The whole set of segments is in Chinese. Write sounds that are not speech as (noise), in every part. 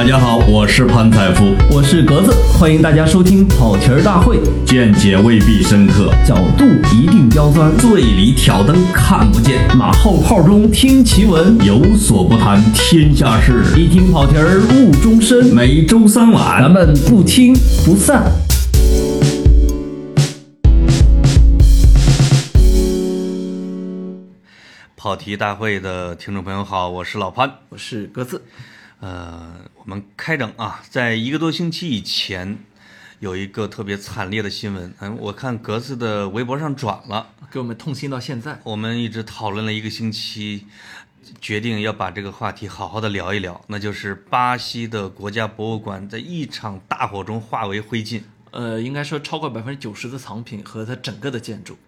大家好，我是潘采夫，我是格子，欢迎大家收听跑题儿大会，见解未必深刻，角度一定刁钻，醉里挑灯看不见，马后炮中听奇闻，有所不谈天下事，一听跑题儿误终身。每周三晚，咱们不听不散。跑题大会的听众朋友好，我是老潘，我是格子。呃，我们开整啊，在一个多星期以前，有一个特别惨烈的新闻，嗯，我看格子的微博上转了，给我们痛心到现在。我们一直讨论了一个星期，决定要把这个话题好好的聊一聊，那就是巴西的国家博物馆在一场大火中化为灰烬。呃，应该说超过百分之九十的藏品和它整个的建筑。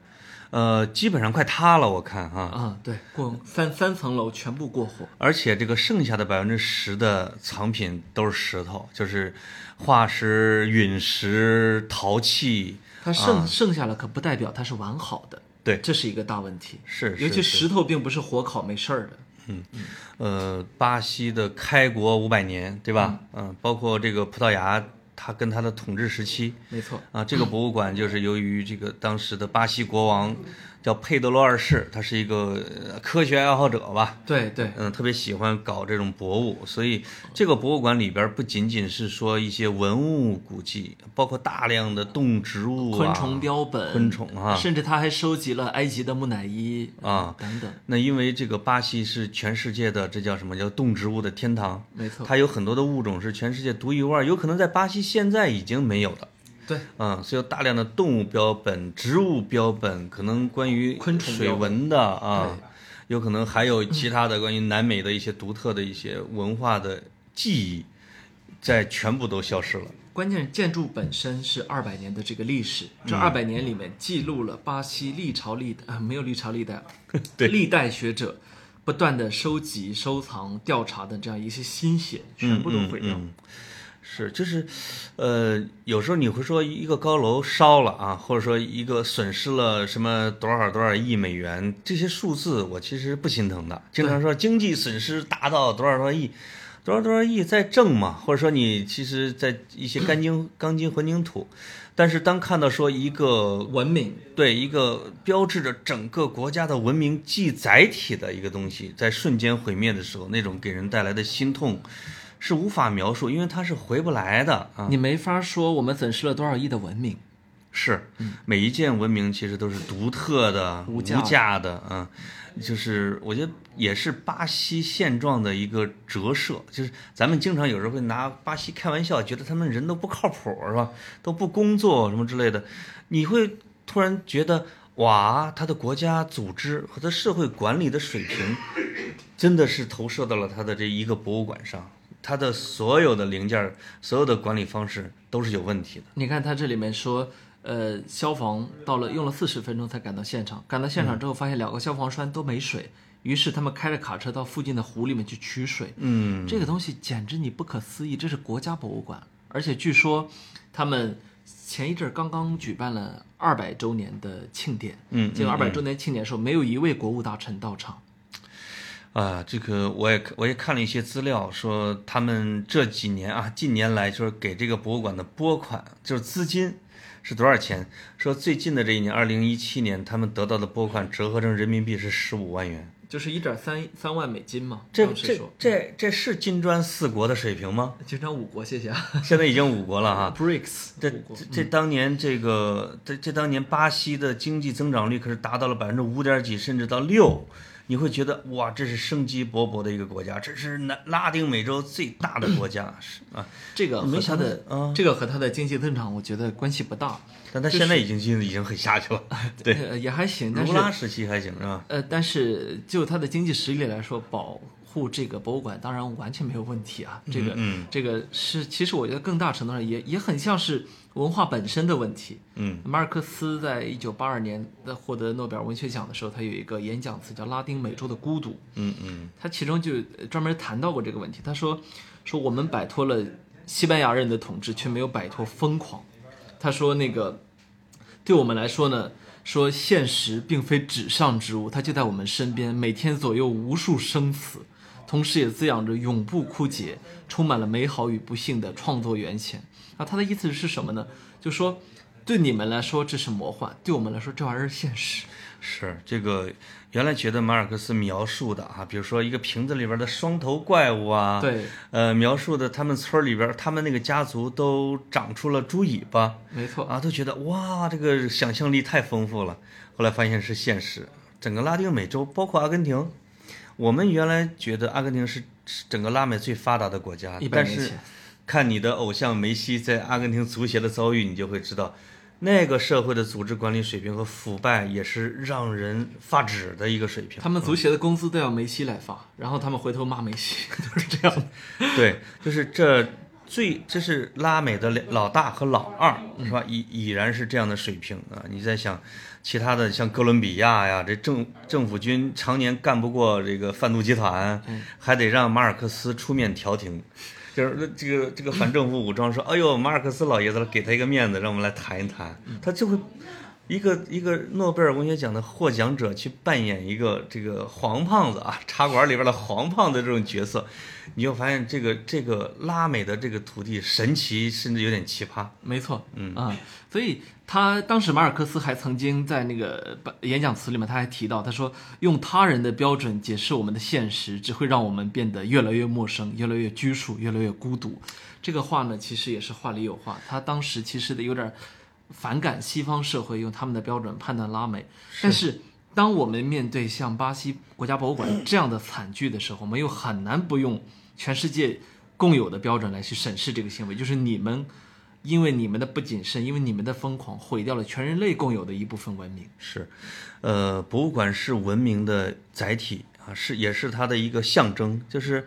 呃，基本上快塌了，我看哈。啊，对，过三三层楼全部过火，而且这个剩下的百分之十的藏品都是石头，就是化石、陨石、陶器。它剩剩下了，可不代表它是完好的。对，这是一个大问题。是，尤其石头并不是火烤没事儿的。嗯呃，巴西的开国五百年，对吧？嗯，包括这个葡萄牙。他跟他的统治时期，没错啊，这个博物馆就是由于这个当时的巴西国王。叫佩德罗二世，他是一个科学爱好者吧？对对，嗯，特别喜欢搞这种博物，所以这个博物馆里边不仅仅是说一些文物古迹，包括大量的动植物、昆虫标本、昆虫啊，甚至他还收集了埃及的木乃伊啊等等。那因为这个巴西是全世界的这叫什么叫动植物的天堂？没错，它有很多的物种是全世界独一无二，有可能在巴西现在已经没有的。对，嗯，所以有大量的动物标本、植物标本，可能关于昆虫水文的啊，有可能还有其他的关于南美的一些独特的一些文化的记忆，在全部都消失了。关键是建筑本身是二百年的这个历史，这二百年里面记录了巴西历朝历代啊，没有历朝历代，(laughs) 对，历代学者不断的收集、收藏、调查的这样一些心血，全部都毁掉。是，就是，呃，有时候你会说一个高楼烧了啊，或者说一个损失了什么多少多少亿美元，这些数字我其实不心疼的。经常说经济损失达到多少多少亿，多少多少亿在挣嘛，或者说你其实，在一些钢筋钢筋混凝土，但是当看到说一个文明，对一个标志着整个国家的文明记载体的一个东西，在瞬间毁灭的时候，那种给人带来的心痛。是无法描述，因为它是回不来的啊！你没法说我们损失了多少亿的文明，是每一件文明其实都是独特的、无价的啊！就是我觉得也是巴西现状的一个折射，就是咱们经常有时候会拿巴西开玩笑，觉得他们人都不靠谱是吧？都不工作什么之类的，你会突然觉得哇，他的国家组织和他社会管理的水平，真的是投射到了他的这一个博物馆上。它的所有的零件，所有的管理方式都是有问题的。你看它这里面说，呃，消防到了用了四十分钟才赶到现场，赶到现场之后发现两个消防栓都没水，于是他们开着卡车到附近的湖里面去取水。嗯，这个东西简直你不可思议，这是国家博物馆，而且据说他们前一阵刚刚举办了二百周年的庆典。嗯，这个二百周年庆典时候没有一位国务大臣到场。啊，这个我也我也看了一些资料，说他们这几年啊，近年来就是给这个博物馆的拨款，就是资金是多少钱？说最近的这一年，二零一七年，他们得到的拨款折合成人民币是十五万元，就是一点三三万美金嘛。这这这这是金砖四国的水平吗？金砖五国，谢谢啊。(laughs) 现在已经五国了哈。(laughs) BRICS，这这当年这个这这当年巴西的经济增长率可是达到了百分之五点几，甚至到六。你会觉得哇，这是生机勃勃的一个国家，这是南拉丁美洲最大的国家，是 (clears throat) 啊，这个和它的这个和它的经济增长，我觉得关系不大。但它现在已经经济已经很下去了，(laughs) 对，也还行。卢拉时期还行是吧？呃，但是就它的经济实力来说，保护这个博物馆当然完全没有问题啊。这个，这个是其实我觉得更大程度上也也很像是。文化本身的问题。嗯，马尔克斯在一九八二年在获得诺贝尔文学奖的时候，他有一个演讲词叫《拉丁美洲的孤独》。嗯嗯，他其中就专门谈到过这个问题。他说，说我们摆脱了西班牙人的统治，却没有摆脱疯狂。他说，那个对我们来说呢，说现实并非纸上之物，它就在我们身边，每天左右无数生死。同时也滋养着永不枯竭、充满了美好与不幸的创作源泉。啊，他的意思是什么呢？就说，对你们来说这是魔幻，对我们来说这玩意儿是现实。是这个，原来觉得马尔克斯描述的啊，比如说一个瓶子里边的双头怪物啊，对，呃，描述的他们村里边，他们那个家族都长出了猪尾巴，没错啊，都觉得哇，这个想象力太丰富了。后来发现是现实，整个拉丁美洲，包括阿根廷，我们原来觉得阿根廷是整个拉美最发达的国家，但是看你的偶像梅西在阿根廷足协的遭遇，你就会知道。那个社会的组织管理水平和腐败也是让人发指的一个水平。他们足协的工资都要梅西来发，然后他们回头骂梅西，(laughs) 都是这样的。(laughs) 对，就是这最这是拉美的老大和老二，是吧？已已然是这样的水平啊！你在想其他的，像哥伦比亚呀，这政政府军常年干不过这个贩毒集团，还得让马尔克斯出面调停。就是这个这个反政府武装说，哎呦，马尔克斯老爷子给他一个面子，让我们来谈一谈，他就会一个一个诺贝尔文学奖的获奖者去扮演一个这个黄胖子啊，茶馆里边的黄胖子这种角色，你就发现这个这个拉美的这个土地神奇，甚至有点奇葩。没错，嗯啊，所以。他当时马尔克斯还曾经在那个演讲词里面，他还提到，他说用他人的标准解释我们的现实，只会让我们变得越来越陌生，越来越拘束，越来越孤独。这个话呢，其实也是话里有话。他当时其实的有点反感西方社会用他们的标准判断拉美，但是当我们面对像巴西国家博物馆这样的惨剧的时候，我们又很难不用全世界共有的标准来去审视这个行为，就是你们。因为你们的不谨慎，因为你们的疯狂，毁掉了全人类共有的一部分文明。是，呃，博物馆是文明的载体啊，是也是它的一个象征。就是，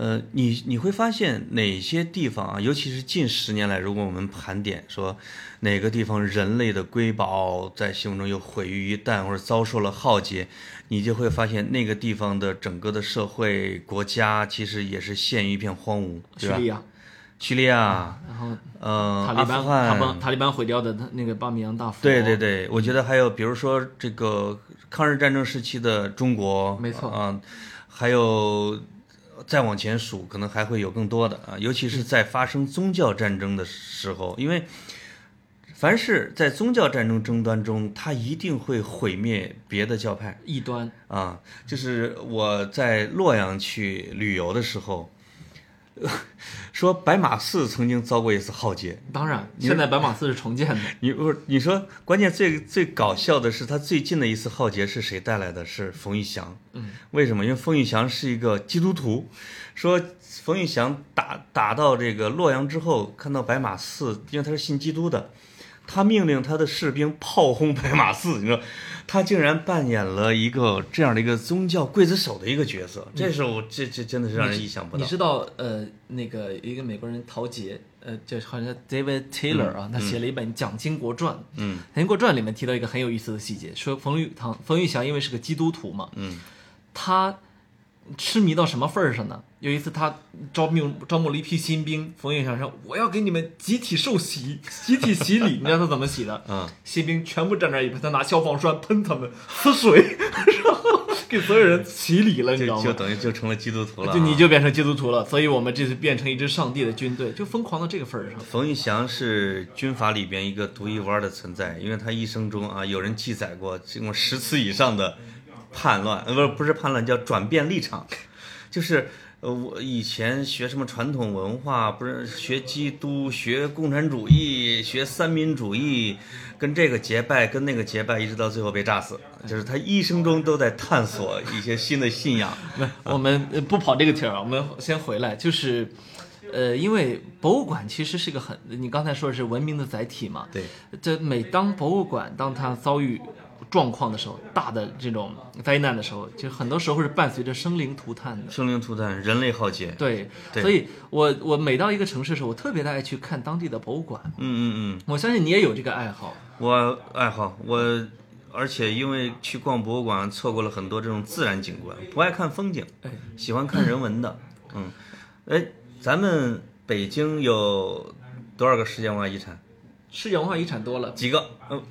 呃，你你会发现哪些地方啊，尤其是近十年来，如果我们盘点说哪个地方人类的瑰宝在心目中又毁于一旦，或者遭受了浩劫，你就会发现那个地方的整个的社会国家其实也是陷于一片荒芜，对吧？叙利亚，然后呃，塔利班，塔利班，塔利班毁掉的那那个巴米扬大佛。对对对，我觉得还有比如说这个抗日战争时期的中国，没错啊，还有再往前数，可能还会有更多的啊，尤其是在发生宗教战争的时候，因为凡是在宗教战争争端中，它一定会毁灭别的教派异端啊。就是我在洛阳去旅游的时候。(laughs) 说白马寺曾经遭过一次浩劫，当然，现在白马寺是重建的。(laughs) 你不是你说，关键最最搞笑的是，他最近的一次浩劫是谁带来的？是冯玉祥。嗯，为什么？因为冯玉祥是一个基督徒。说冯玉祥打打到这个洛阳之后，看到白马寺，因为他是信基督的，他命令他的士兵炮轰白马寺。(laughs) 你说。他竟然扮演了一个这样的一个宗教刽子手的一个角色，这是我这这真的是让人意想不到。你知道，呃，那个一个美国人陶杰，呃，就好像 David Taylor 啊，他写了一本《蒋经国传》。嗯，蒋经国传里面提到一个很有意思的细节，说冯玉堂、冯玉祥因为是个基督徒嘛，嗯，他。痴迷到什么份儿上呢？有一次他招募招募了一批新兵，冯玉祥说：“我要给你们集体受洗，集体洗礼。(laughs) ”你知道他怎么洗的？嗯，新兵全部站那一排，他拿消防栓喷他们，呲水，(laughs) 然后给所有人洗礼了，你知道吗？就等于就成了基督徒了，就你就变成基督徒了。所以我们这次变成一支上帝的军队，就疯狂到这个份儿上。冯玉祥是军阀里边一个独一无二的存在，因为他一生中啊，有人记载过经过十次以上的。叛乱呃不是不是叛乱叫转变立场，就是呃我以前学什么传统文化不是学基督学共产主义学三民主义，跟这个结拜跟那个结拜一直到最后被炸死，就是他一生中都在探索一些新的信仰。(laughs) 我们不跑这个题儿，我们先回来，就是呃因为博物馆其实是个很你刚才说的是文明的载体嘛，对，这每当博物馆当它遭遇。状况的时候，大的这种灾难的时候，就很多时候是伴随着生灵涂炭的。生灵涂炭，人类浩劫。对，所以我我每到一个城市的时候，我特别的爱去看当地的博物馆。嗯嗯嗯，我相信你也有这个爱好。我爱好我，而且因为去逛博物馆，错过了很多这种自然景观，不爱看风景，哎，喜欢看人文的。(laughs) 嗯，哎，咱们北京有多少个世界文化遗产？世界文化遗产多了几个？嗯。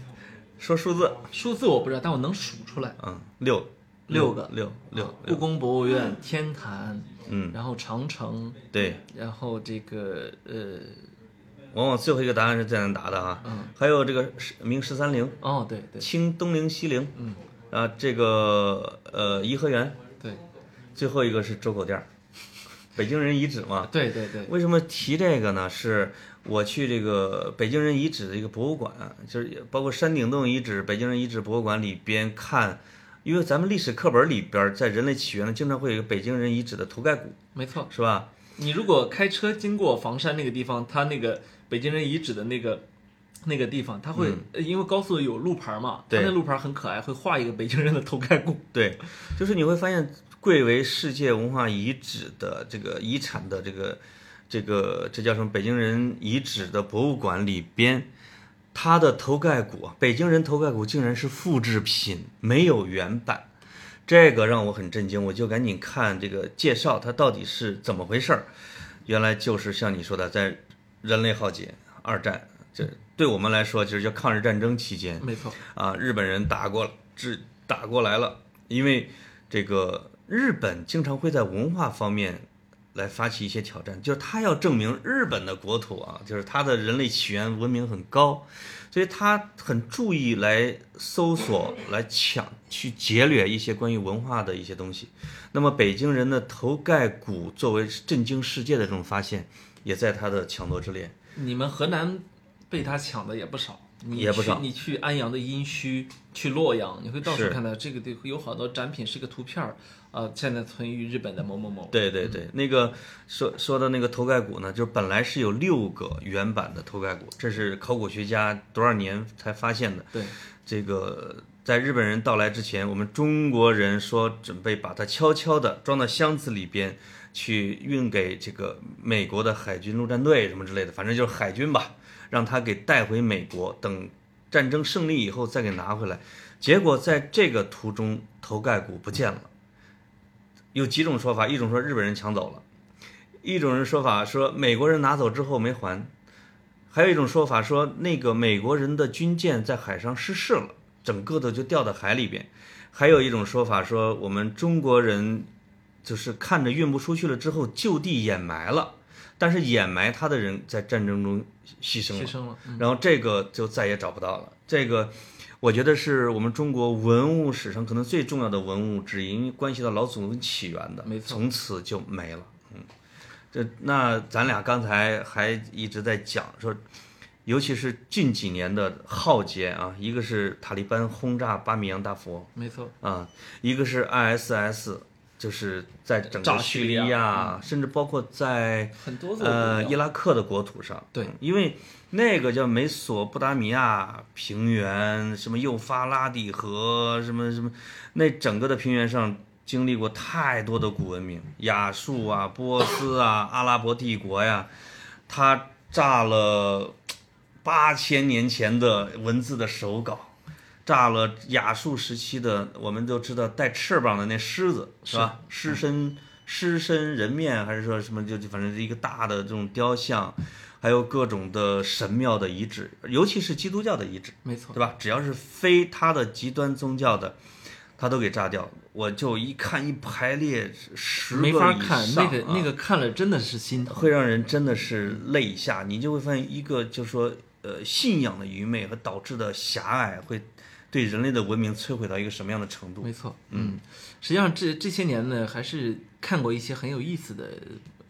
说数字，数字我不知道，但我能数出来。嗯，六，六个六六故，宫博物院、天坛，嗯，然后长城，对，然后这个呃，往往最后一个答案是最难答的啊。嗯，还有这个十明十三陵、哦，对对清东陵、西陵，嗯，啊，这个呃颐和园，对最后一个是周口店儿，北京人遗址嘛。对对对，为什么提这个呢？是我去这个北京人遗址的一个博物馆，就是也包括山顶洞遗址、北京人遗址博物馆里边看，因为咱们历史课本里边在人类起源呢，经常会有一个北京人遗址的头盖骨，没错。是吧？你如果开车经过房山那个地方，它那个北京人遗址的那个那个地方，它会、呃因为高速有路牌嘛，它那路牌很可爱，会画一个北京人的头盖骨。对，就是你会发现，贵为世界文化遗址的这个遗产的这个这个这叫什么？北京人遗址的博物馆里边，它的头盖骨啊，北京人头盖骨竟然是复制品，没有原版。这个让我很震惊，我就赶紧看这个介绍，它到底是怎么回事儿。原来就是像你说的，在人类浩劫、二战，这对我们来说就是叫抗日战争期间，没错，啊，日本人打过只打过来了，因为这个日本经常会在文化方面来发起一些挑战，就是他要证明日本的国土啊，就是他的人类起源文明很高，所以他很注意来搜索、来抢、去劫掠一些关于文化的一些东西。那么北京人的头盖骨作为震惊世界的这种发现，也在他的抢夺之列。你们河南被他抢的也不少。你也不少你去安阳的殷墟，去洛阳，你会到处看到这个地有好多展品是个图片儿，呃，现在存于日本的某某某。对对对，那个说说的那个头盖骨呢，就是本来是有六个原版的头盖骨，这是考古学家多少年才发现的。对，这个在日本人到来之前，我们中国人说准备把它悄悄地装到箱子里边去运给这个美国的海军陆战队什么之类的，反正就是海军吧，让他给带回美国，等战争胜利以后再给拿回来。结果在这个途中，头盖骨不见了。有几种说法，一种说日本人抢走了，一种人说法说美国人拿走之后没还，还有一种说法说那个美国人的军舰在海上失事了，整个的就掉到海里边。还有一种说法说我们中国人就是看着运不出去了之后就地掩埋了，但是掩埋他的人在战争中牺牲了牺。牲了。嗯然后这个就再也找不到了。这个，我觉得是我们中国文物史上可能最重要的文物之一，因为关系到老祖宗起源的，没错从此就没了。嗯，这那咱俩刚才还一直在讲说，尤其是近几年的浩劫啊，一个是塔利班轰炸巴米扬大佛没错，啊，一个是 ISS。就是在整个叙利亚。亚，甚至包括在很多呃，伊拉克的国土上，对，因为那个叫美索不达米亚平原，什么幼发拉底河，什么什么，那整个的平原上经历过太多的古文明，亚述啊、波斯啊、阿拉伯帝国呀，它炸了八千年前的文字的手稿。炸了亚述时期的，我们都知道带翅膀的那狮子是吧？狮身狮身人面，还是说什么就就反正是一个大的这种雕像，还有各种的神庙的遗址，尤其是基督教的遗址，没错对。吧？只要是非他的极端宗教的，他都给炸掉。我就一看一排列十个没法以看上啊那个那个看了真的是心疼。会让人真的是泪下。你就会发现一个就是说呃信仰的愚昧和导致的狭隘，会对人类的文明摧毁到一个什么样的程度？没错，嗯，实际上这这些年呢，还是看过一些很有意思的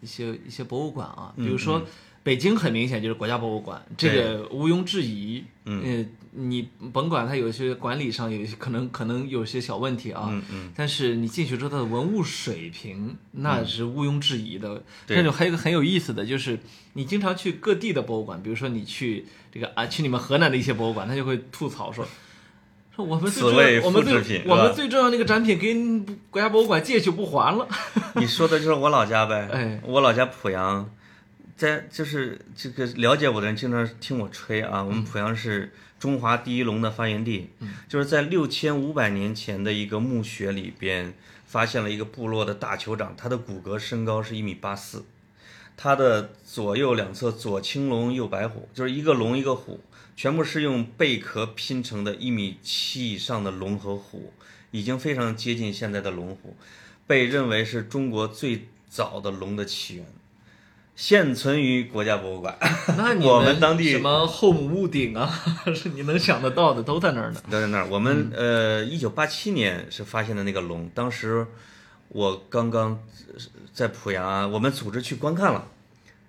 一些一些博物馆啊，比如说北京很明显就是国家博物馆，这个毋庸置疑。嗯，你甭管它有些管理上有一些可能可能有些小问题啊，嗯嗯，但是你进去之后它的文物水平那是毋庸置疑的。对还有一个很有意思的就是，你经常去各地的博物馆，比如说你去这个啊，去你们河南的一些博物馆，他就会吐槽说。说 (laughs) 我们我们复制品最我们最重要那个展品跟国家博物馆借去不还了。(laughs) 你说的就是我老家呗。(laughs) 哎我老家濮阳，在就是这个了解我的人经常听我吹啊，我们濮阳是中华第一龙的发源地，就是在六千五百年前的一个墓穴里边发现了一个部落的大酋长，他的骨骼身高是一米八四，他的左右两侧左青龙右白虎，就是一个龙一个虎，全部是用贝壳拼成的，一米七以上的龙和虎。已经非常接近现在的龙虎，被认为是中国最早的龙的起源，现存于国家博物馆。那 (laughs) 你我们当地什么后母戊鼎啊，(laughs) 是你能想得到的都在那儿呢。都在那儿。我们呃，一九八七年是发现的那个龙，当时我刚刚在濮阳啊，我们组织去观看了。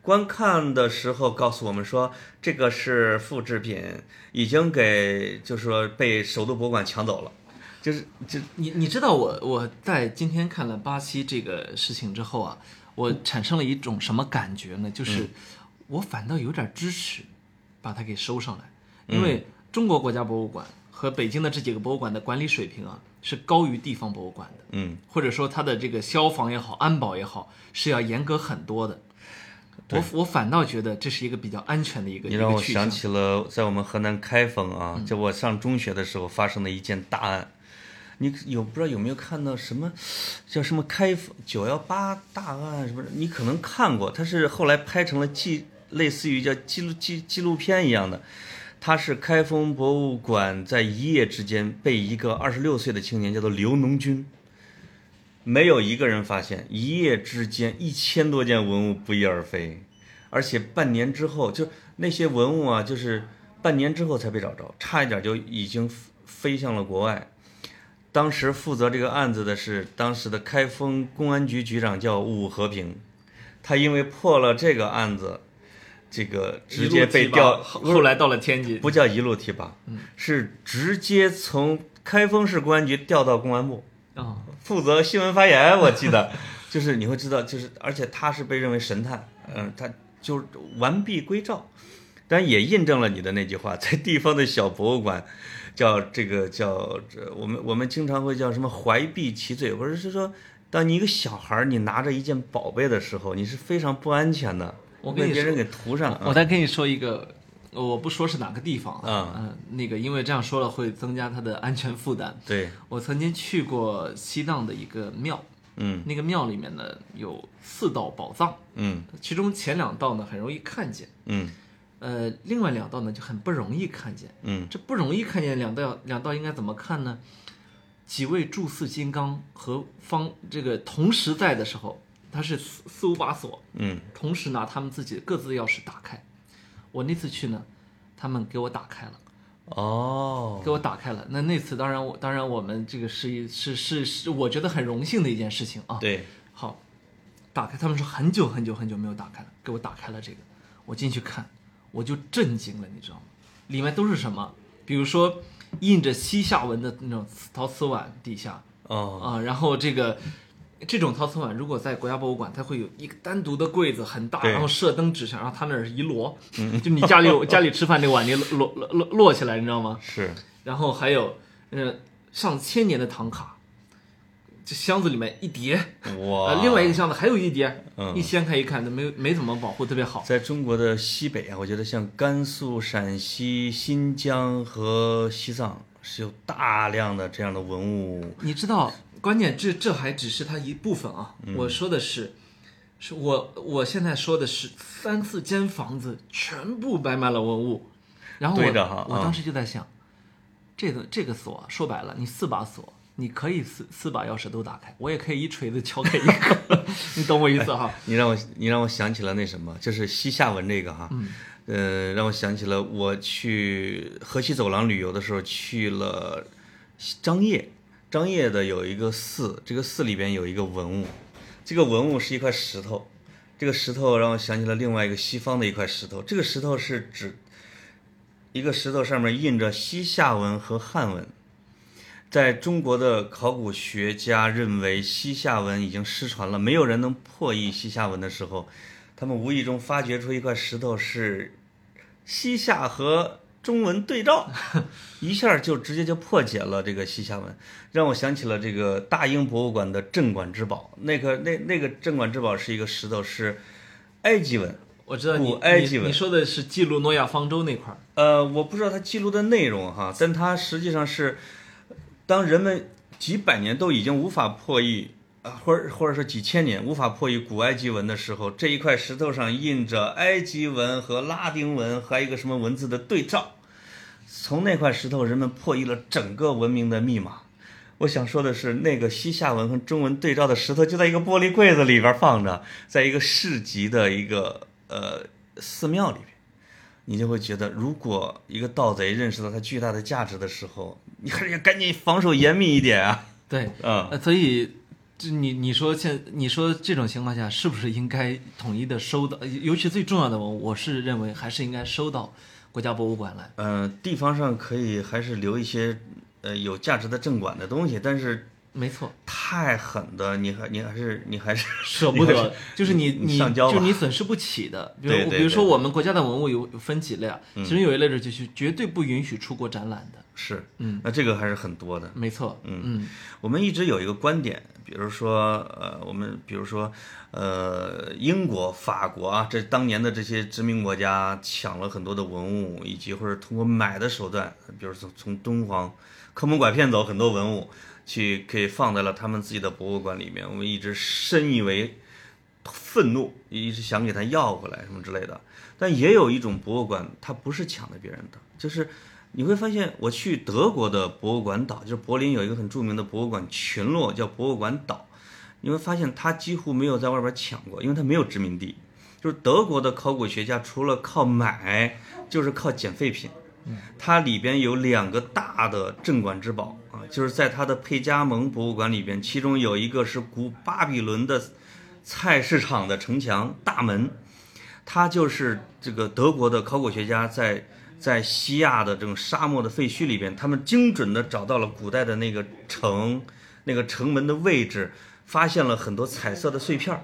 观看的时候告诉我们说，这个是复制品，已经给就是说被首都博物馆抢走了，就是就你你知道我我在今天看了巴西这个事情之后啊，我产生了一种什么感觉呢？就是我反倒有点支持把它给收上来，因为中国国家博物馆和北京的这几个博物馆的管理水平啊是高于地方博物馆的，嗯，或者说它的这个消防也好、安保也好是要严格很多的。我我反倒觉得这是一个比较安全的一个。你让我想起了在我们河南开封啊，嗯就我上中学的时候发生的一件大案。你有不知道有没有看到什么叫什么开封九幺八大案什么？你可能看过，它是后来拍成了纪，类似于叫纪录纪纪录片一样的。它是开封博物馆在一夜之间被一个二十六岁的青年叫做刘农军，没有一个人发现，一夜之间一千多件文物不翼而飞，而且半年之后，就那些文物啊，就是半年之后才被找着，差一点就已经飞向了国外。当时负责这个案子的是当时的开封公安局局长叫武和平，他因为破了这个案子，这个直接被调，后后来到了天津，不叫一路提拔，是直接从开封市公安局调到公安部。啊、负责新闻发言，我记得，(laughs) 就是你会知道，就是而且他是被认为神探，嗯，他就完璧归赵，但也印证了你的那句话，在地方的小博物馆，叫这个叫这我们我们经常会叫什么怀璧其罪，或者是说，当你一个小孩儿你拿着一件宝贝的时候，你是非常不安全的，我被别人给涂上啊，我再跟你说一个，我不说是哪个地方啊嗯、那个因为这样说了会增加他的安全负担。对，我曾经去过西藏的一个庙，嗯那个庙里面呢有四道宝藏，嗯其中前两道呢很容易看见，嗯呃，另外两道呢就很不容易看见。嗯这不容易看见两道，两道应该怎么看呢？几位住四金刚和方这个同时在的时候，他是四四五把锁，嗯同时拿他们自己各自的钥匙打开。我那次去呢，他们给我打开了，哦，给我打开了。那那次当然我当然我们这个是一是是是，我觉得很荣幸的一件事情啊。对，好，打开，他们说很久很久很久没有打开了，给我打开了这个，我进去看，我就震惊了，你知道吗？里面都是什么？比如说印着西夏文的那种陶瓷碗底下哦，啊，然后这个这种陶瓷碗，如果在国家博物馆，它会有一个单独的柜子，很大，然后射灯指向，然后它那儿一摞，嗯 (laughs) 就你家里有家里吃饭那个碗，你摞摞摞摞起来，你知道吗？是，然后还有呃上千年的唐卡，这箱子里面一叠，哇，呃，另外一个箱子还有一叠，嗯一掀开一看，都没没怎么保护，特别好。在中国的西北啊，我觉得像甘肃、陕西、新疆和西藏是有大量的这样的文物。你知道，关键这这还只是它一部分啊。嗯我说的是，是我我现在说的是三四间房子全部摆满了文物，然后我我当时就在想，这个这个锁啊说白了，你四把锁。你可以四四把钥匙都打开，我也可以一锤子敲开一个，(laughs) 你懂我意思哈？你让我，你让我想起了那什么，就是西夏文这个哈，嗯呃，让我想起了我去河西走廊旅游的时候去了张掖，张掖的有一个寺，这个寺里边有一个文物，这个文物是一块石头，这个石头让我想起了另外一个西方的一块石头，这个石头是指一个石头上面印着西夏文和汉文。在中国的考古学家认为西夏文已经失传了，没有人能破译西夏文的时候，他们无意中发掘出一块石头是西夏和中文对照，(laughs) 一下就直接就破解了这个西夏文，让我想起了这个大英博物馆的镇馆之宝。那个那那个镇馆之宝是一个石头，是埃及文。我知道你古埃及文你你说的是记录诺亚方舟那块儿，呃，我不知道它记录的内容哈，但它实际上是，当人们几百年都已经无法破译啊，或者或者说几千年无法破译古埃及文的时候，这一块石头上印着埃及文和拉丁文，还有一个什么文字的对照。从那块石头，人们破译了整个文明的密码。我想说的是，那个西夏文和中文对照的石头就在一个玻璃柜子里边放着，在一个市级的一个呃寺庙里边，你就会觉得，如果一个盗贼认识到它巨大的价值的时候，你还是要赶紧防守严密一点啊。对，嗯，呃，所以就你你说现你说这种情况下，是不是应该统一的收到？尤其最重要的我，我是认为还是应该收到国家博物馆来。呃，地方上可以还是留一些呃有价值的镇馆的东西，但是没错，太狠的，你还你还是你还是 (laughs) 舍不得，就是你你就你损失不起的。比如对对比如说我们国家的文物有有分几类啊，其中有一类是就是绝对不允许出国展览的。是，嗯，那这个还是很多的。没错，嗯嗯我们一直有一个观点，比如说，呃，我们比如说，呃，英国、法国啊，这当年的这些殖民国家抢了很多的文物，以及或者通过买的手段，比如从从敦煌坑蒙拐骗走很多文物，去可以放在了他们自己的博物馆里面。我们一直深以为愤怒，一直想给他要回来什么之类的。但也有一种博物馆，它不是抢的别人的，就是你会发现，我去德国的博物馆岛，就是柏林有一个很著名的博物馆群落叫博物馆岛，你会发现它几乎没有在外边抢过，因为它没有殖民地。就是德国的考古学家除了靠买，就是靠捡废品。它里边有两个大的镇馆之宝啊，就是在他的佩加蒙博物馆里边，其中有一个是古巴比伦的菜市场的城墙大门，它就是这个德国的考古学家在在西亚的这种沙漠的废墟里边，他们精准的找到了古代的那个城那个城门的位置，发现了很多彩色的碎片儿。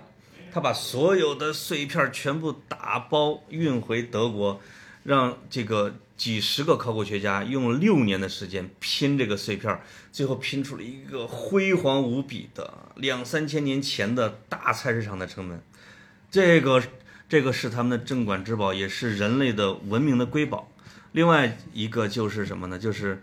他把所有的碎片全部打包运回德国，让这个几十个考古学家用了六年的时间拼这个碎片儿，最后拼出了一个辉煌无比的两三千年前的大菜市场的城门。这个这个是他们的镇馆之宝，也是人类的文明的瑰宝。另外一个就是什么呢？就是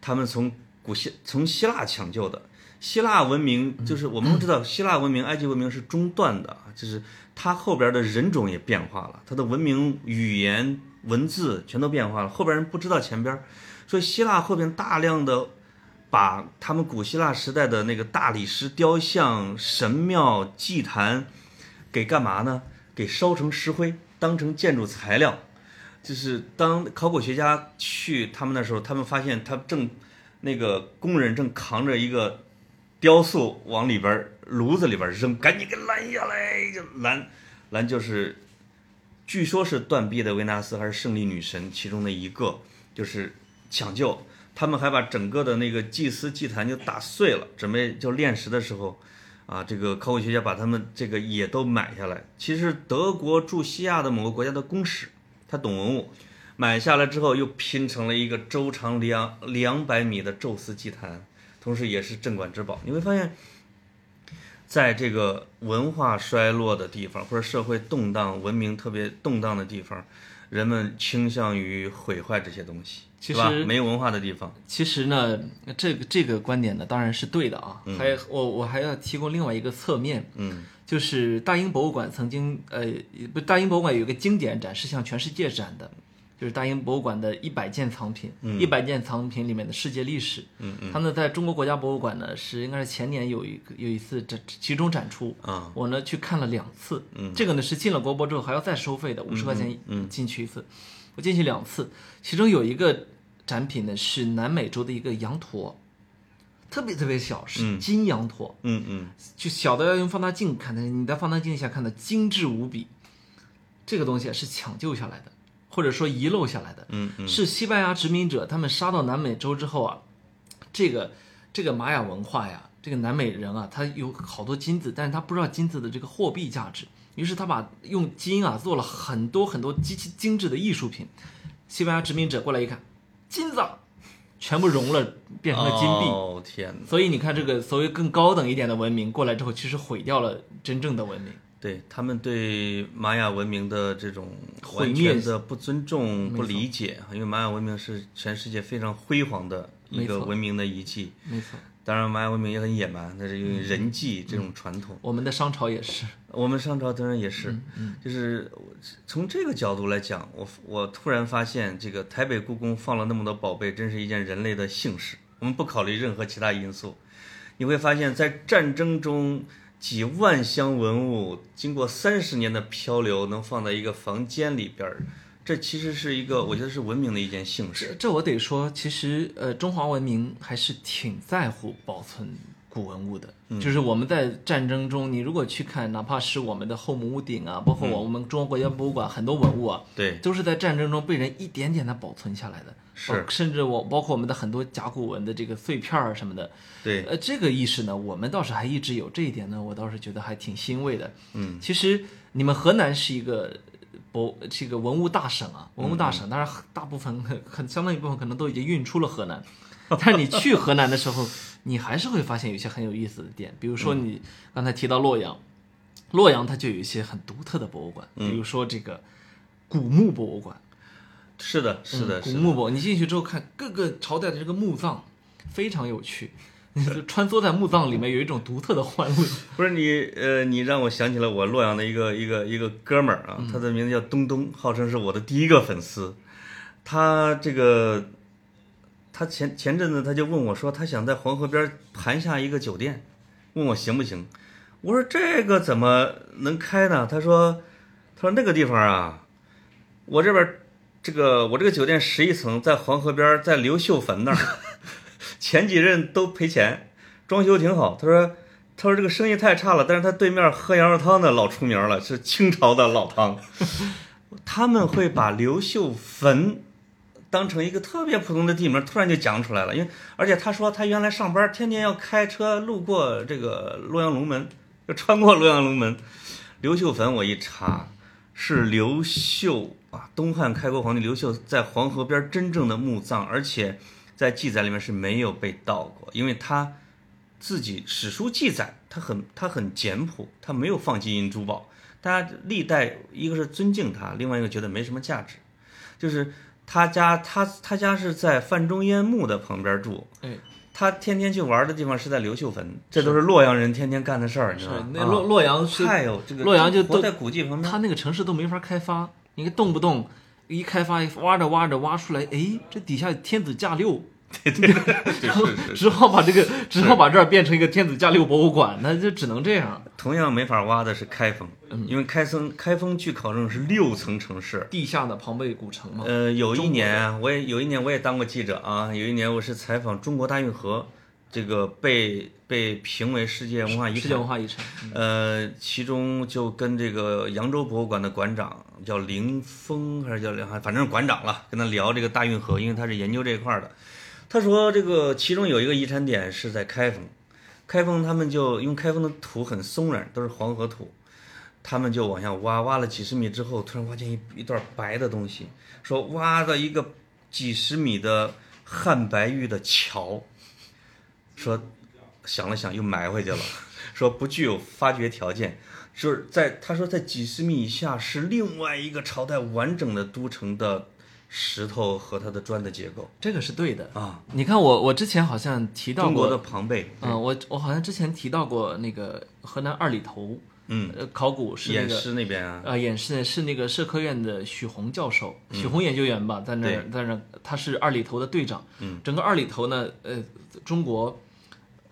他们从古希从希腊抢救的。希腊文明就是我们都知道，希腊文明、埃及文明是中断的，就是它后边的人种也变化了，它的文明、语言、文字全都变化了，后边人不知道前边，所以希腊后边大量的把他们古希腊时代的那个大理石雕像、神庙、祭坛给干嘛呢？给烧成石灰，当成建筑材料。就是当考古学家去他们那时候，他们发现他正那个工人正扛着一个雕塑往里边炉子里边扔，赶紧给拦下来！拦拦就是，据说是断臂的维纳斯还是胜利女神其中的一个，就是抢救。他们还把整个的那个祭司祭坛就打碎了，准备就炼石的时候，啊，这个考古学家把他们这个也都买下来。其实德国驻西亚的某个国家的公使，他懂文物，买下来之后又拼成了一个周长两两百米的宙斯祭坛，同时也是镇馆之宝。你会发现，在这个文化衰落的地方，或者社会动荡、文明特别动荡的地方，人们倾向于毁坏这些东西，其是吧？实没文化的地方，其实呢，这个这个观点呢当然是对的啊。嗯。还我我还要提供另外一个侧面，嗯。就是大英博物馆曾经呃，不，大英博物馆有一个经典展是向全世界展的，就是大英博物馆的一百件藏品，一百、件藏品里面的世界历史。嗯嗯他呢在中国国家博物馆呢是应该是前年有一个有一次展集中展出，啊我呢去看了两次，嗯这个呢是进了国博之后还要再收费的，五十块钱进去一次，我进去两次，其中有一个展品呢是南美洲的一个羊驼，特别特别小，是金羊驼，嗯嗯就小的要用放大镜看的，你在放大镜下看的精致无比。这个东西啊是抢救下来的，或者说遗漏下来的，嗯嗯是西班牙殖民者他们杀到南美洲之后啊，这个这个玛雅文化呀，这个南美人啊，他有好多金子，但是他不知道金子的这个货币价值，于是他把用金啊做了很多很多极其精致的艺术品。西班牙殖民者过来一看，金子全部融了，变成了金币。哦天哪！所以你看，这个所谓更高等一点的文明过来之后，其实毁掉了真正的文明。对他们对玛雅文明的这种毁灭的不尊重、不理解，因为玛雅文明是全世界非常辉煌的一个文明的遗迹。没错，当然，玛雅文明也很野蛮，它是用人祭这种传统。我们的商朝也是。我们商朝当然也是，就是从这个角度来讲，我我突然发现，这个台北故宫放了那么多宝贝，真是一件人类的幸事。我们不考虑任何其他因素，你会发现在战争中几万箱文物经过三十年的漂流，能放在一个房间里边儿，这其实是一个我觉得是文明的一件幸事。这这我得说，其实呃，中华文明还是挺在乎保存古文物的。就是我们在战争中，你如果去看，哪怕是我们的后母屋顶啊，包括我们中国国家博物馆很多文物啊，对，都是在战争中被人一点点的保存下来的。是包甚至我包括我们的很多甲骨文的这个碎片儿什么的，对，呃，这个意识呢，我们倒是还一直有这一点呢，我倒是觉得还挺欣慰的。嗯，其实你们河南是一个博这个文物大省啊，文物大省，当然大部分很很相当一部分可能都已经运出了河南，但是你去河南的时候，你还是会发现有一些很有意思的点，比如说你刚才提到洛阳，洛阳它就有一些很独特的博物馆，比如说这个古墓博物馆。是的，是的，是的。古墓博，你进去之后看各个朝代的这个墓葬，非常有趣。穿梭在墓葬里面，有一种独特的欢乐。(laughs) 不是你，呃，你让我想起了我洛阳的一个一个一个哥们儿啊，他的名字叫东东，号称是我的第一个粉丝。他这个，他前前阵子他就问我说，他想在黄河边盘下一个酒店，问我行不行？我说这个怎么能开呢？他说，他说那个地方啊，我这边这个我这个酒店十一层，在黄河边，在刘秀坟那儿，(laughs) 前几任都赔钱，装修挺好。他说，他说这个生意太差了，但是他对面喝羊肉汤的老出名了，是清朝的老汤。(laughs) 他们会把刘秀坟当成一个特别普通的地名，突然就讲出来了。因为而且他说他原来上班天天要开车路过这个洛阳龙门，要穿过洛阳龙门。刘秀坟我一查，是刘秀啊，东汉开国皇帝刘秀在黄河边真正的墓葬，而且在记载里面是没有被盗过，因为他自己史书记载他很他很简朴，他没有放金银珠宝。大家历代一个是尊敬他，另外一个觉得没什么价值，就是他家他他家是在范仲淹墓的旁边住，哎，他天天去玩的地方是在刘秀坟，这都是洛阳人天天干的事儿，你知道吗？那洛洛阳是太有这个洛阳就都活在古迹旁边，他那个城市都没法开发，你看动不动一开发挖着挖着挖出来，哎，这底下天子驾六，对对对，是是是。只好把这个只好把这儿变成一个天子驾六博物馆，那就只能这样。同样没法挖的是开封，因为开封开封据考证是六层城市。地下的庞贝古城嘛。呃，有一年啊我也有一年我也当过记者啊，有一年我是采访中国大运河，这个被被评为世界文化遗产世界文。化遗产。呃，其中就跟这个扬州博物馆的馆长叫林峰还是叫梁，反正是馆长了，跟他聊这个大运河，因为他是研究这一块儿的。他说这个其中有一个遗产点是在开封，开封他们就因为开封的土很松软，都是黄河土，他们就往下挖，挖了几十米之后，突然挖见一一段白的东西，说挖到一个几十米的汉白玉的桥，说想了想又埋回去了，(laughs) 说不具有发掘条件，就是在他说在几十米以下是另外一个朝代完整的都城的石头和它的砖的结构这个是对的。啊，你看我我之前好像提到过中国的庞贝，嗯，我我好像之前提到过那个河南二里头，嗯，呃，考古是那偃个师那边啊，呃，演示是那个社科院的许宏教授，许宏研究员吧，在那儿在那儿，他是二里头的队长。嗯，整个二里头呢，呃，中国，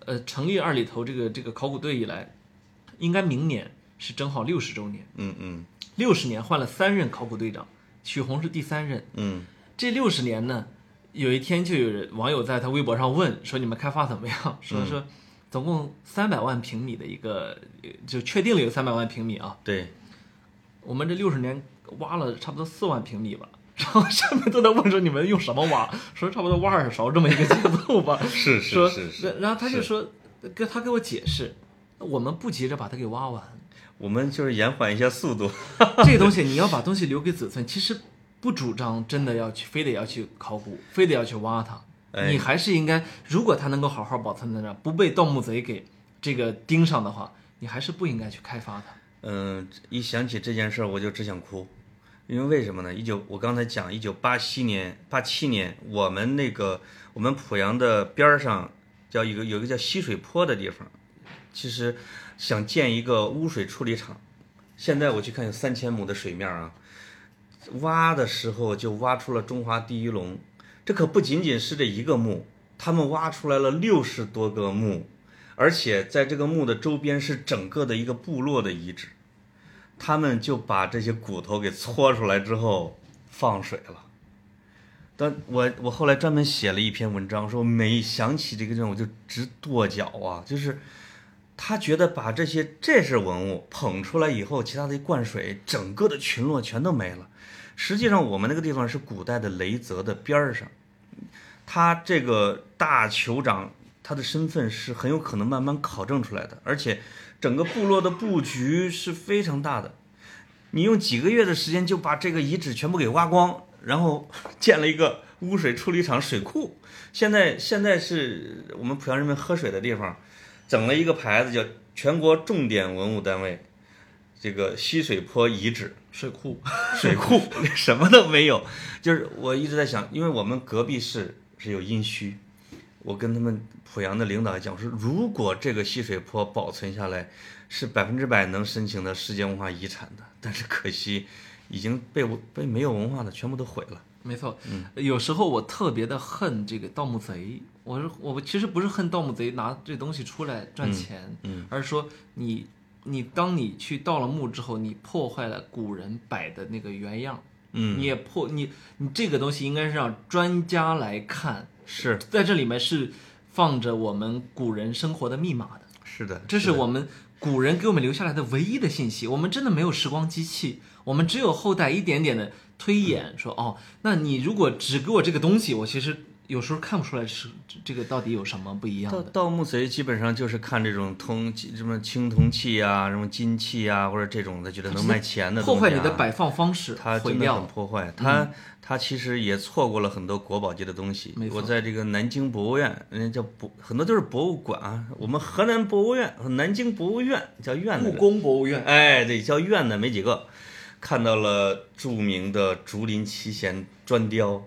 呃，成立二里头这个这个考古队以来，应该明年是正好六十周年，嗯嗯六十年换了三任考古队长，许宏是第三任。嗯，这六十年呢，有一天就有人网友在他微博上问说：“你们开发怎么样？” (laughs) 说说总共三百万平米的一个，呃就确定了有三百万平米啊。对，我们这六十年挖了差不多四万平米吧，(laughs) 然后下面都在问说你们用什么挖？说差不多挖二勺这么一个节奏吧。(laughs) 是是是是，然后他就说，跟他给我解释，我们不急着把它给挖完，我们就是延缓一下速度，(laughs) 这个东西你要把东西留给子孙，其实不主张真的要去，非得要去考古，非得要去挖它。哎你还是应该，如果它能够好好保存在那儿，不被盗墓贼给这个盯上的话，你还是不应该去开发它。嗯，一想起这件事儿，我就只想哭，因为为什么呢？一九，我刚才讲，一九八七年，八七年，我们那个我们濮阳的边儿上叫一个有一个叫溪水坡的地方，其实想建一个污水处理厂，现在我去看有三千亩的水面啊，挖的时候就挖出了中华第一龙，这可不仅仅是这一个墓，他们挖出来了六十多个墓，而且在这个墓的周边是整个的一个部落的遗址，他们就把这些骨头给搓出来之后放水了。但我我后来专门写了一篇文章，说每想起这个地方我就直跺脚啊，就是他觉得把这些这是文物捧出来以后，其他的一灌水，整个的群落全都没了。实际上我们那个地方是古代的雷泽的边儿上，他这个大酋长他的身份是很有可能慢慢考证出来的，而且整个部落的布局是非常大的。你用几个月的时间就把这个遗址全部给挖光。然后建了一个污水处理厂水库，现在现在是我们濮阳人民喝水的地方，整了一个牌子叫全国重点文物单位，这个西水坡遗址水库，水库 (laughs) 什么都没有，就是我一直在想，因为我们隔壁市是有殷墟，我跟他们濮阳的领导讲说，如果这个西水坡保存下来，是百分之百能申请的世界文化遗产的，但是可惜。已经被被没有文化的全部都毁了。没错，有时候我特别的恨这个盗墓贼。我是我其实不是恨盗墓贼拿这东西出来赚钱，嗯，而是说你你当你去盗了墓之后，你破坏了古人摆的那个原样，嗯，你也破你你这个东西应该是让专家来看，是在这里面是放着我们古人生活的密码的。是的，这是我们古人给我们留下来的唯一的信息。我们真的没有时光机器。我们只有后代一点点的推演，说哦，那你如果只给我这个东西，我其实有时候看不出来是这个到底有什么不一样的。盗墓贼基本上就是看这种铜什么青铜器啊，什么金器啊，或者这种的，觉得能卖钱的。破坏你的摆放方式，他真的很破坏。他他其实也错过了很多国宝级的东西。我在这个南京博物院，人家叫博，很多都是博物馆啊。我们河南博物院南京博物院叫院的。故宫博物院。哎，对，叫院的没几个。看到了著名的竹林七贤砖雕，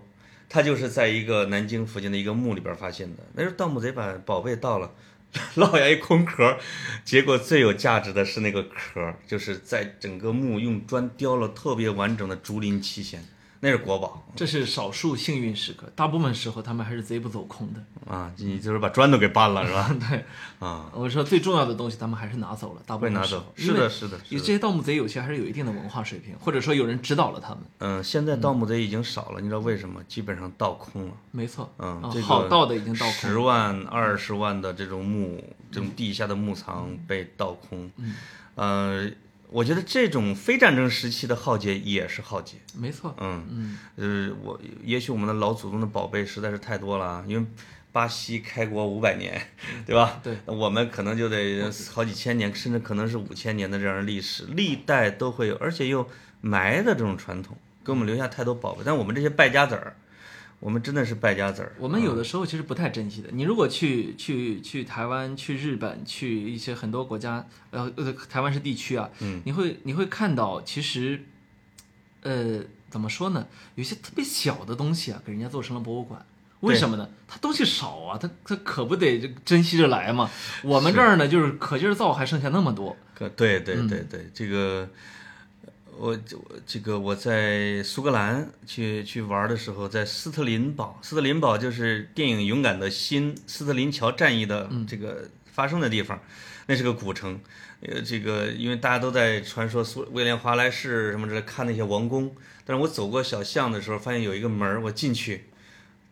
他就是在一个南京附近的一个墓里边发现的。那时候盗墓贼把宝贝盗了，(laughs) 落下一空壳，结果最有价值的是那个壳，就是在整个墓用砖雕了特别完整的竹林七贤。那是国宝，这是少数幸运时刻，大部分时候他们还是贼不走空的啊！你就是把砖都给搬了是吧？(laughs) 对，啊，我说最重要的东西他们还是拿走了，大部分拿走。是的，是的，这些盗墓贼有些还是有一定的文化水平，或者说有人指导了他们。嗯，现在盗墓贼已经少了，你知道为什么？基本上盗空了。没错，嗯，好盗的已经盗空，十万、二十万的这种墓，这种地下的墓藏被盗空。嗯，呃。我觉得这种非战争时期的浩劫也是浩劫，没错。嗯嗯，呃，我也许我们的老祖宗的宝贝实在是太多了，因为巴西开国五百年，对吧？对，我们可能就得好几千年，甚至可能是五千年的这样的历史，历代都会有，而且又埋的这种传统，给我们留下太多宝贝。但我们这些败家子儿。我们真的是败家子儿。我们有的时候其实不太珍惜的。你如果去去去台湾、去日本、去一些很多国家，呃呃，台湾是地区啊，嗯，你会你会看到，其实，呃，怎么说呢？有些特别小的东西啊，给人家做成了博物馆。为什么呢？它东西少啊，它它可不得珍惜着来嘛。我们这儿呢，就是可劲儿造，还剩下那么多。可对对对对，这个。我我这个我在苏格兰去去玩的时候，在斯特林堡，斯特林堡就是电影《勇敢的心》斯特林桥战役的这个发生的地方，那是个古城。呃，这个因为大家都在传说苏威廉华莱士什么之类看那些王宫，但是我走过小巷的时候，发现有一个门我进去，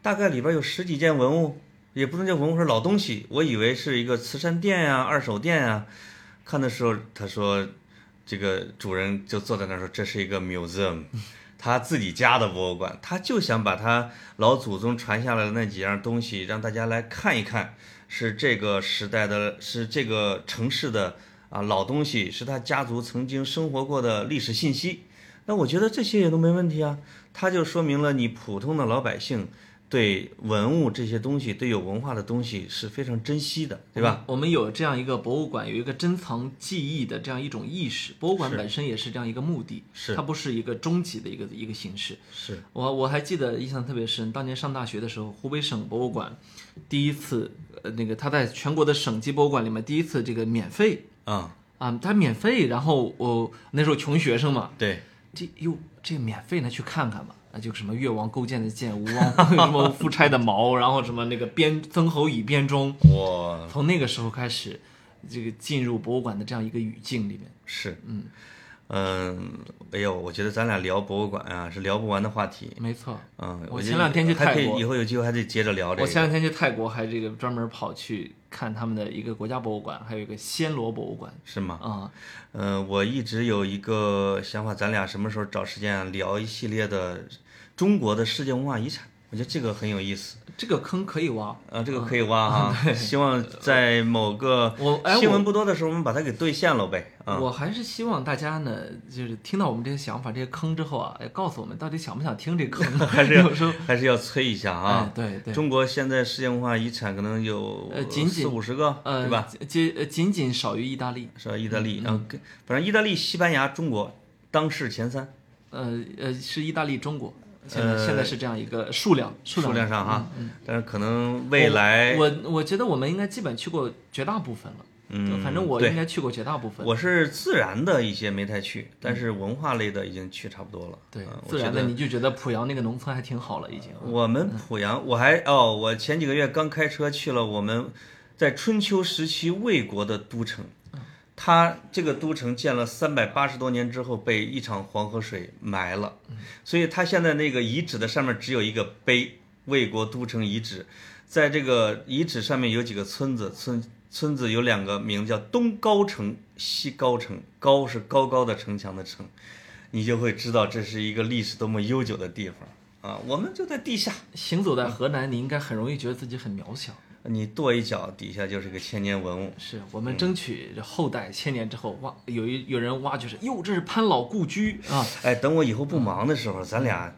大概里边有十几件文物，也不能叫文物，是老东西。我以为是一个慈善店呀、二手店呀，看的时候他说。这个主人就坐在那儿说：“这是一个 museum，(laughs) 他自己家的博物馆，他就想把他老祖宗传下来的那几样东西让大家来看一看，是这个时代的，是这个城市的啊老东西，是他家族曾经生活过的历史信息。那我觉得这些也都没问题啊，他就说明了你普通的老百姓。”对文物这些东西，对有文化的东西是非常珍惜的，对吧？我们有这样一个博物馆，有一个珍藏记忆的这样一种意识。博物馆本身也是这样一个目的，是它不是一个终极的一个一个形式。是我我还记得印象特别深，当年上大学的时候，湖北省博物馆第一次，呃，那个他在全国的省级博物馆里面第一次这个免费啊啊，他免费，然后我那时候穷学生嘛，对。这哟这免费呢，去看看吧。啊，就什么越王勾践的剑，吴王 (laughs) 什么夫差的矛，然后什么那个编曾侯乙编钟，哇，从那个时候开始，这个进入博物馆的这样一个语境里面。是，嗯。嗯，哎呦，我觉得咱俩聊博物馆啊是聊不完的话题。没错，嗯，我前两天去泰国，以后有机会还得接着聊这个。我前两天去泰国，还这个专门跑去看他们的一个国家博物馆，还有一个暹罗博物馆。是吗？啊，嗯，我一直有一个想法，咱俩什么时候找时间聊一系列的中国的世界文化遗产？我觉得这个很有意思，这个坑可以挖啊，这个可以挖哈。希望在某个新闻不多的时候，我们把它给兑现了呗。我还是希望大家呢，就是听到我们这些想法、这些坑之后啊，告诉我们到底想不想听这坑，(laughs) 还是有时候还是要催一下啊。对对，中国现在世界文化遗产可能有呃仅仅四五十个，对吧？仅仅仅少于意大利，是吧？意大利，然后反正意大利、西班牙、中国当世前三。呃呃，是意大利、中国。现在现在是这样一个数量数量上哈，但是可能未来我我觉得我们应该基本去过绝大部分了，嗯，反正我应该去过绝大部分。我是自然的一些没太去，但是文化类的已经去差不多了。对，自然的你就觉得濮阳那个农村还挺好了，已经。我们濮阳，我还哦，我前几个月刚开车去了我们在春秋时期魏国的都城。它这个都城建了三百八十多年之后，被一场黄河水埋了，所以它现在那个遗址的上面只有一个碑——魏国都城遗址。在这个遗址上面有几个村子，村村子有两个名字，叫东高城、西高城。高是高高的城墙的城，你就会知道这是一个历史多么悠久的地方啊！我们就在地下行走在河南，你应该很容易觉得自己很渺小。你跺一脚，底下就是个千年文物。是我们争取后代千年之后挖，有一有人挖掘是，哟，这是潘老故居啊！哎，等我以后不忙的时候，咱俩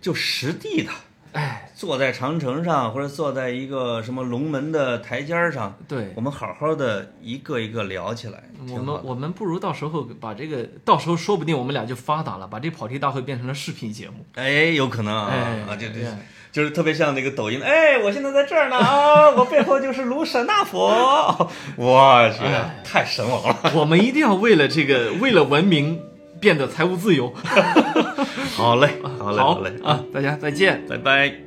就实地的，哎，坐在长城上，或者坐在一个什么龙门的台阶上，对，我们好好的一个一个聊起来。我们我们不如到时候把这个，到时候说不定我们俩就发达了，把这跑题大会变成了视频节目。哎，有可能啊，啊，就这。就是特别像那个抖音，哎，我现在在这儿呢啊，我背后就是卢舍那佛，我去，太神往了。我们一定要为了这个，为了文明变得财务自由。(laughs) (laughs) 好嘞，好嘞，好嘞啊，大家再见，拜拜。